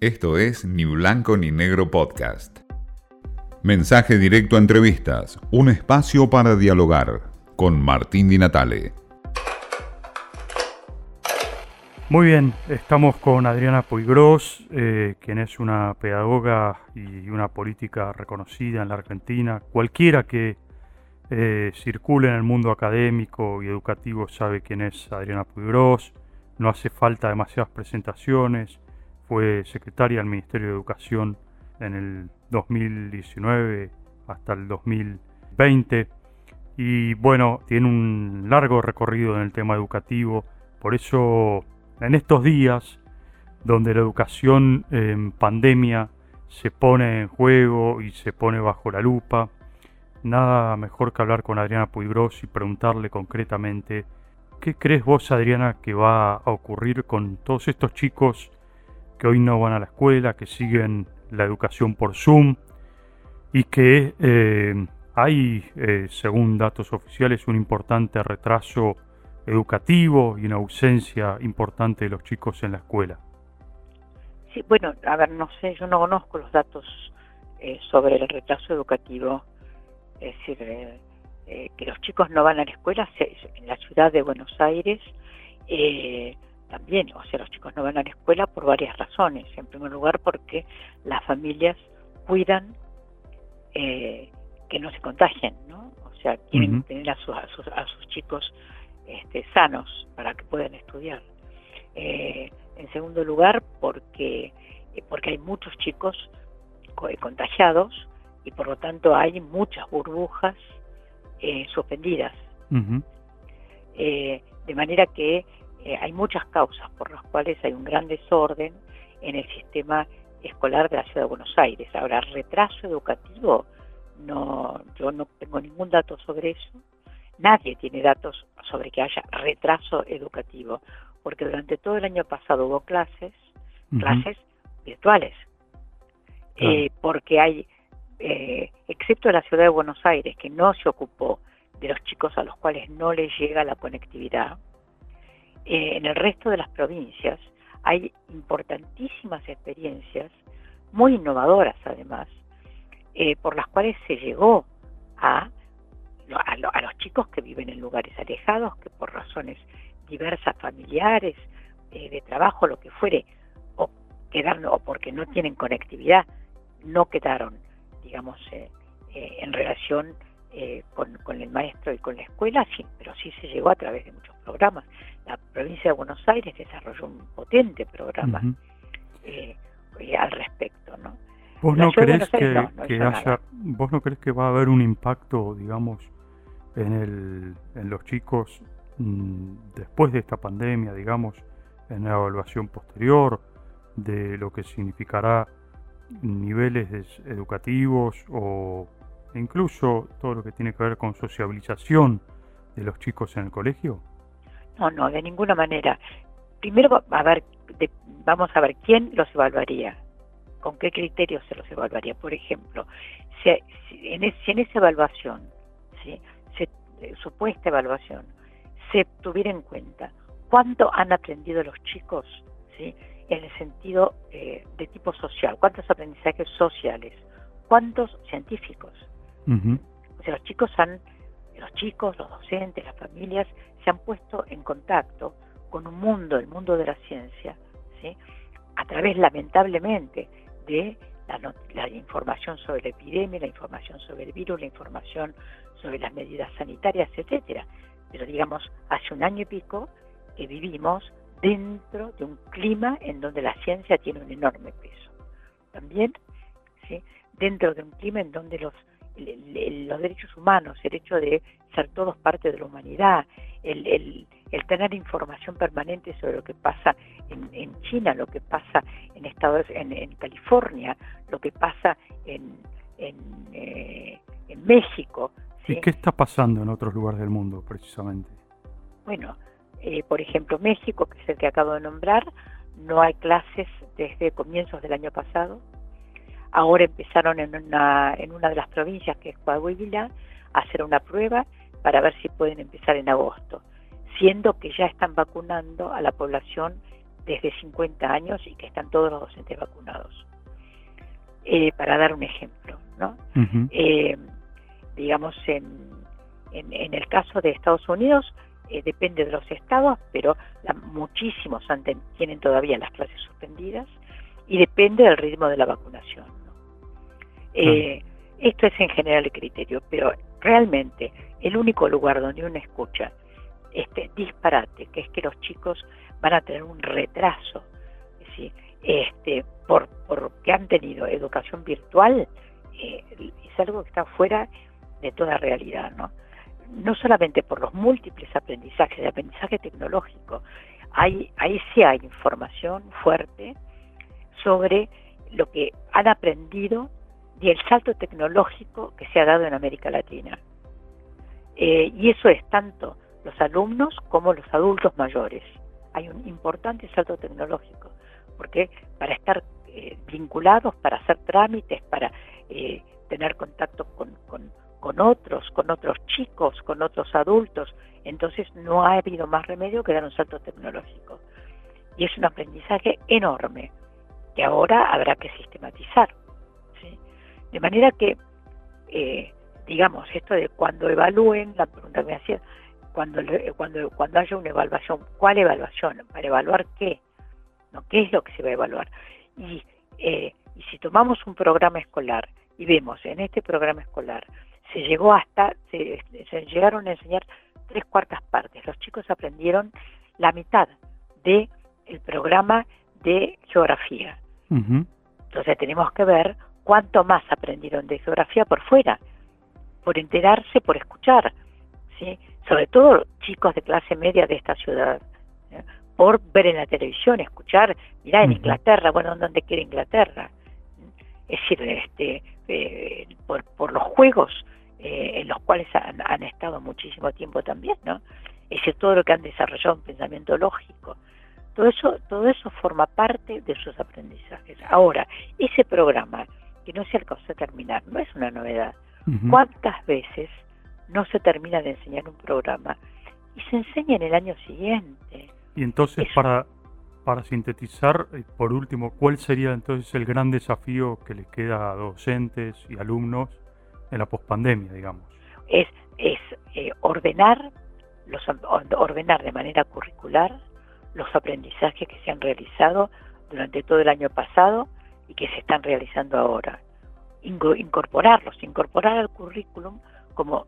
Esto es Ni Blanco ni Negro Podcast. Mensaje directo a entrevistas, un espacio para dialogar con Martín Di Natale. Muy bien, estamos con Adriana Puigros, eh, quien es una pedagoga y una política reconocida en la Argentina. Cualquiera que eh, circule en el mundo académico y educativo sabe quién es Adriana Puigros. No hace falta demasiadas presentaciones. Fue secretaria del Ministerio de Educación en el 2019 hasta el 2020 y bueno, tiene un largo recorrido en el tema educativo. Por eso en estos días donde la educación en pandemia se pone en juego y se pone bajo la lupa, nada mejor que hablar con Adriana Puigros y preguntarle concretamente ¿qué crees vos Adriana que va a ocurrir con todos estos chicos que hoy no van a la escuela, que siguen la educación por Zoom y que eh, hay, eh, según datos oficiales, un importante retraso educativo y una ausencia importante de los chicos en la escuela. Sí, bueno, a ver, no sé, yo no conozco los datos eh, sobre el retraso educativo. Es decir, que los chicos no van a la escuela en la ciudad de Buenos Aires. Eh, también, o sea, los chicos no van a la escuela por varias razones. En primer lugar, porque las familias cuidan eh, que no se contagien, ¿no? O sea, quieren tener a sus, a sus, chicos este, sanos para que puedan estudiar. Eh, en segundo lugar, porque, eh, porque hay muchos chicos contagiados y por lo tanto hay muchas burbujas suspendidas. de manera que eh, hay muchas causas por las cuales hay un gran desorden en el sistema escolar de la ciudad de Buenos Aires. Ahora, retraso educativo, no, yo no tengo ningún dato sobre eso. Nadie tiene datos sobre que haya retraso educativo, porque durante todo el año pasado hubo clases, clases virtuales, eh, porque hay, eh, excepto la ciudad de Buenos Aires, que no se ocupó de los chicos a los cuales no les llega la conectividad, eh, en el resto de las provincias hay importantísimas experiencias, muy innovadoras además, eh, por las cuales se llegó a, a, los chicos que viven en lugares alejados, que por razones diversas familiares, eh, de trabajo, lo que fuere, o quedaron, o porque no tienen conectividad, no quedaron, digamos, en relación con, con, el maestro y con la escuela, sí, pero sí se llegó a través de muchos programas. La provincia de Buenos Aires desarrolló un potente programa eh, al respecto, ¿no? ¿Vos no, crees que, haya, vos no crees que va a haber un impacto, digamos, en, el, en los chicos mm, después de esta pandemia, digamos, en la evaluación posterior de lo que significará niveles educativos o incluso todo lo que tiene que ver con sociabilización de los chicos en el colegio? No, no, de ninguna manera. Primero vamos a ver quién los evaluaría, con qué criterios se los evaluaría. Por ejemplo, si, en, esa evaluación, ¿sí? Eh, supuesta evaluación, se tuviera en cuenta cuánto han aprendido los chicos, ¿sí? en el sentido eh, de tipo social, cuántos aprendizajes sociales, cuántos científicos. O sea, los chicos han, los chicos, los docentes, las familias se han puesto en contacto con un mundo, el mundo de la ciencia, ¿sí? a través lamentablemente de la, información sobre la epidemia, la información sobre el virus, la información sobre las medidas sanitarias, etcétera. Pero digamos, hace un año y pico que vivimos dentro de un clima en donde la ciencia tiene un enorme peso. También, ¿sí? dentro de un clima en donde los los derechos humanos, el hecho de ser todos parte de la humanidad, el, tener información permanente sobre lo que pasa en, China, lo que pasa en Estados en, California, lo que pasa en, en, eh, México. ¿Y qué está pasando en otros lugares del mundo precisamente? Bueno, eh, por ejemplo, México, que es el que acabo de nombrar, no hay clases desde comienzos del año pasado. Ahora empezaron en una, en una de las provincias, que es Coahuila, a hacer una prueba para ver si pueden empezar en agosto, siendo que ya están vacunando a la población desde 50 años y que están todos los docentes vacunados. Eh, para dar un ejemplo, ¿no? Eh, digamos, en, en, el caso de Estados Unidos, eh, depende de los estados, pero muchísimos tienen todavía las clases suspendidas y depende del ritmo de la vacunación. Esto es en general el criterio, pero realmente el único lugar donde uno escucha este disparate, que es que los chicos van a tener un retraso, ¿sí? este, por porque han tenido educación virtual, eh, es algo que está fuera de toda realidad, ¿no? No solamente por los múltiples aprendizajes, de aprendizaje tecnológico, hay, ahí sí hay información fuerte sobre lo que han aprendido y el salto tecnológico que se ha dado en América Latina. Eh, y eso es tanto los alumnos como los adultos mayores. Hay un importante salto tecnológico, porque para estar eh, vinculados, para hacer trámites, para eh, tener contacto con, con, otros, con otros chicos, con otros adultos, entonces no ha habido más remedio que dar un salto tecnológico. Y es un aprendizaje enorme que ahora habrá que sistematizar. De manera que, eh, digamos, esto de cuando evalúen, la pregunta que me hacía, cuando, cuando, cuando haya una evaluación, ¿cuál evaluación? ¿Para evaluar qué? ¿No? ¿Qué es lo que se va a evaluar? Y, eh, y si tomamos un programa escolar y vemos en este programa escolar, se llegó hasta, se, llegaron a enseñar tres cuartas partes. Los chicos aprendieron la mitad de el programa de geografía. Entonces tenemos que ver cuánto más aprendieron de geografía por fuera, por enterarse, por escuchar, ¿sí? sobre todo chicos de clase media de esta ciudad, por ver en la televisión, escuchar, mirá en Inglaterra, bueno, ¿dónde quiere Inglaterra? Es decir, este, eh, por, por los juegos eh, en los cuales han, han, estado muchísimo tiempo también, ¿no? Es decir, todo lo que han desarrollado un pensamiento lógico. Todo eso, todo eso forma parte de sus aprendizajes. Ahora, ese programa que no se alcanzó a terminar, no es una novedad. ¿Cuántas veces no se termina de enseñar un programa y se enseña en el año siguiente? Y entonces, para, para sintetizar, eh, por último, ¿cuál sería entonces el gran desafío que le queda a docentes y alumnos en la pospandemia, digamos? Es, es eh, ordenar, los, ordenar de manera curricular los aprendizajes que se han realizado durante todo el año pasado y que se están realizando ahora. Incorporarlos, incorporar al currículum como,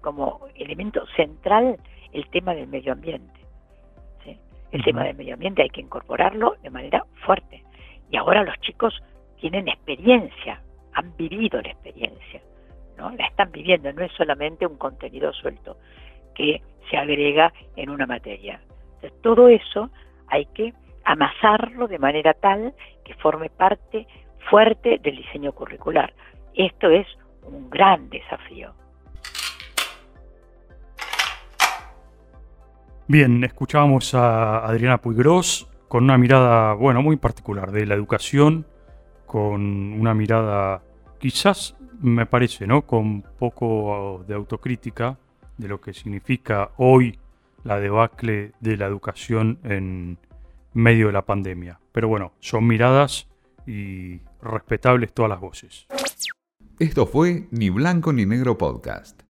como elemento central el tema del medio ambiente. El tema del medio ambiente hay que incorporarlo de manera fuerte. Y ahora los chicos tienen experiencia, han vivido la experiencia, ¿no? La están viviendo, no es solamente un contenido suelto que se agrega en una materia. Entonces, todo eso hay que amasarlo de manera tal que forme parte fuerte del diseño curricular. Esto es un gran desafío. Bien, escuchábamos a Adriana Puigros con una mirada, bueno, muy particular de la educación, con una mirada quizás, me parece, ¿no? Con poco de autocrítica de lo que significa hoy la debacle de la educación en, medio de la pandemia. Pero bueno, son miradas y respetables todas las voces. Esto fue Ni Blanco ni Negro Podcast.